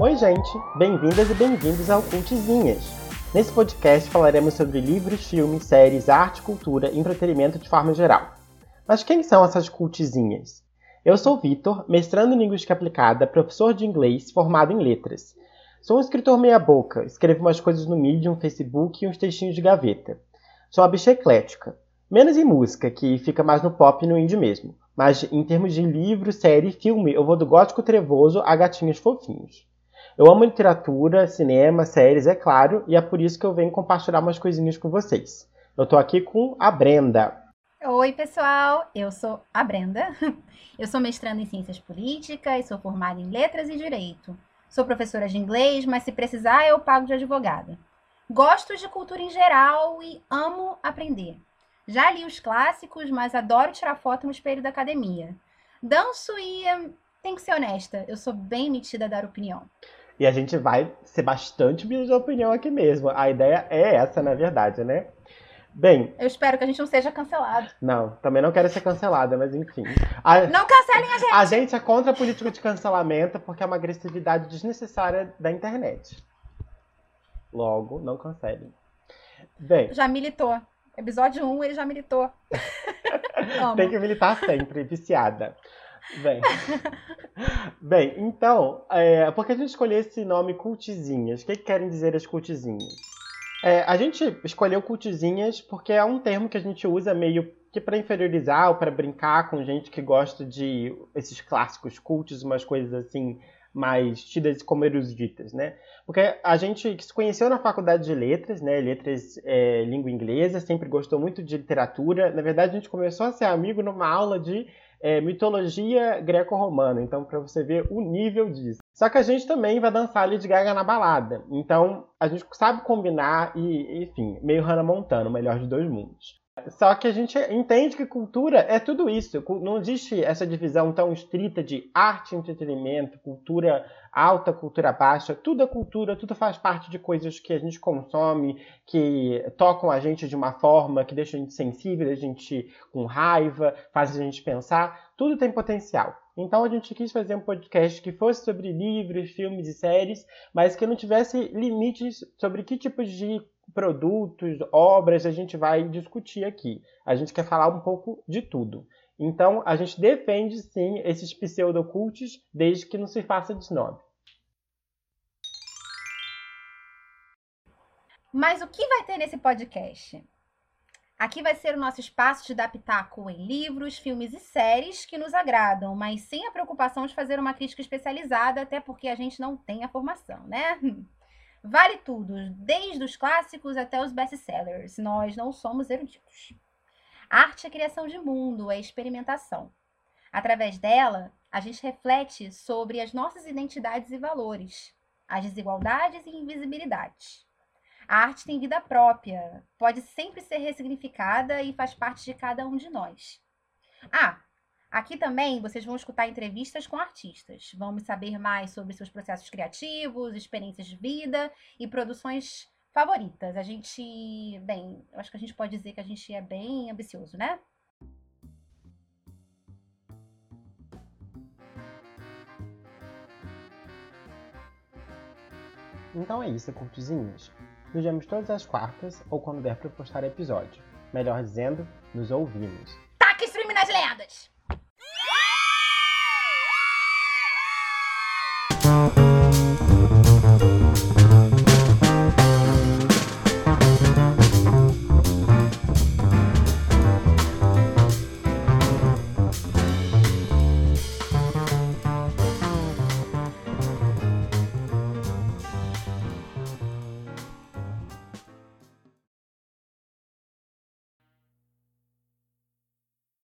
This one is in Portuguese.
Oi, gente! Bem-vindas e bem-vindos ao Cultizinhas. Nesse podcast falaremos sobre livros, filmes, séries, arte, cultura e entretenimento de forma geral. Mas quem são essas cultizinhas? Eu sou Vitor, mestrando em Linguística Aplicada, professor de inglês, formado em letras. Sou um escritor meia-boca, escrevo umas coisas no Medium, Facebook e uns textinhos de gaveta. Sou uma bicha eclética. Menos em música, que fica mais no pop e no indie mesmo. Mas em termos de livro, série e filme, eu vou do gótico trevoso a gatinhos fofinhos. Eu amo literatura, cinema, séries, é claro, e é por isso que eu venho compartilhar umas coisinhas com vocês. Eu tô aqui com a Brenda. Oi, pessoal, eu sou a Brenda. Eu sou mestranda em Ciências Políticas, sou formada em Letras e Direito. Sou professora de inglês, mas se precisar eu pago de advogada. Gosto de cultura em geral e amo aprender. Já li os clássicos, mas adoro tirar foto no espelho da academia. Danço e hum, tenho que ser honesta, eu sou bem metida a dar opinião. E a gente vai ser bastante bicho de opinião aqui mesmo. A ideia é essa, na verdade, né? Bem. Eu espero que a gente não seja cancelado. Não, também não quero ser cancelada, mas enfim. A, não cancelem a gente! A gente é contra a política de cancelamento porque é uma agressividade desnecessária da internet. Logo, não cancelem. Bem. Já militou. Episódio 1, ele já militou. Tem que militar sempre, viciada. Bem, bem então, é, por que a gente escolheu esse nome cultizinhas? O que, que querem dizer as cultizinhas? É, a gente escolheu cultizinhas porque é um termo que a gente usa meio que para inferiorizar ou para brincar com gente que gosta de esses clássicos cultos, umas coisas assim mais tidas como eruditas, né? Porque a gente se conheceu na faculdade de letras, né? Letras é, língua inglesa, sempre gostou muito de literatura. Na verdade, a gente começou a ser amigo numa aula de é, mitologia greco-romana. Então, para você ver o nível disso. Só que a gente também vai dançar Lady Gaga na balada. Então, a gente sabe combinar e, enfim, meio Hannah Montana, o melhor de dois mundos. Só que a gente entende que cultura é tudo isso. Não existe essa divisão tão estrita de arte entretenimento, cultura alta, cultura baixa. Tudo é cultura, tudo faz parte de coisas que a gente consome, que tocam a gente de uma forma que deixa a gente sensível, a gente com raiva, faz a gente pensar. Tudo tem potencial. Então a gente quis fazer um podcast que fosse sobre livros, filmes e séries, mas que não tivesse limites sobre que tipos de produtos, obras a gente vai discutir aqui. A gente quer falar um pouco de tudo. Então, a gente defende sim esses pseudocultos, desde que não se faça de snob. Mas o que vai ter nesse podcast? Aqui vai ser o nosso espaço de dar pitaco em livros, filmes e séries que nos agradam, mas sem a preocupação de fazer uma crítica especializada, até porque a gente não tem a formação, né? Vale tudo, desde os clássicos até os best-sellers. Nós não somos eruditos. arte é criação de mundo, é experimentação. Através dela, a gente reflete sobre as nossas identidades e valores, as desigualdades e invisibilidades. A arte tem vida própria, pode sempre ser ressignificada e faz parte de cada um de nós. Ah, Aqui também vocês vão escutar entrevistas com artistas. Vamos saber mais sobre seus processos criativos, experiências de vida e produções favoritas. A gente, bem, eu acho que a gente pode dizer que a gente é bem ambicioso, né? Então é isso, curtizinhos. Nos vemos todas as quartas ou quando der para postar episódio. Melhor dizendo, nos ouvimos.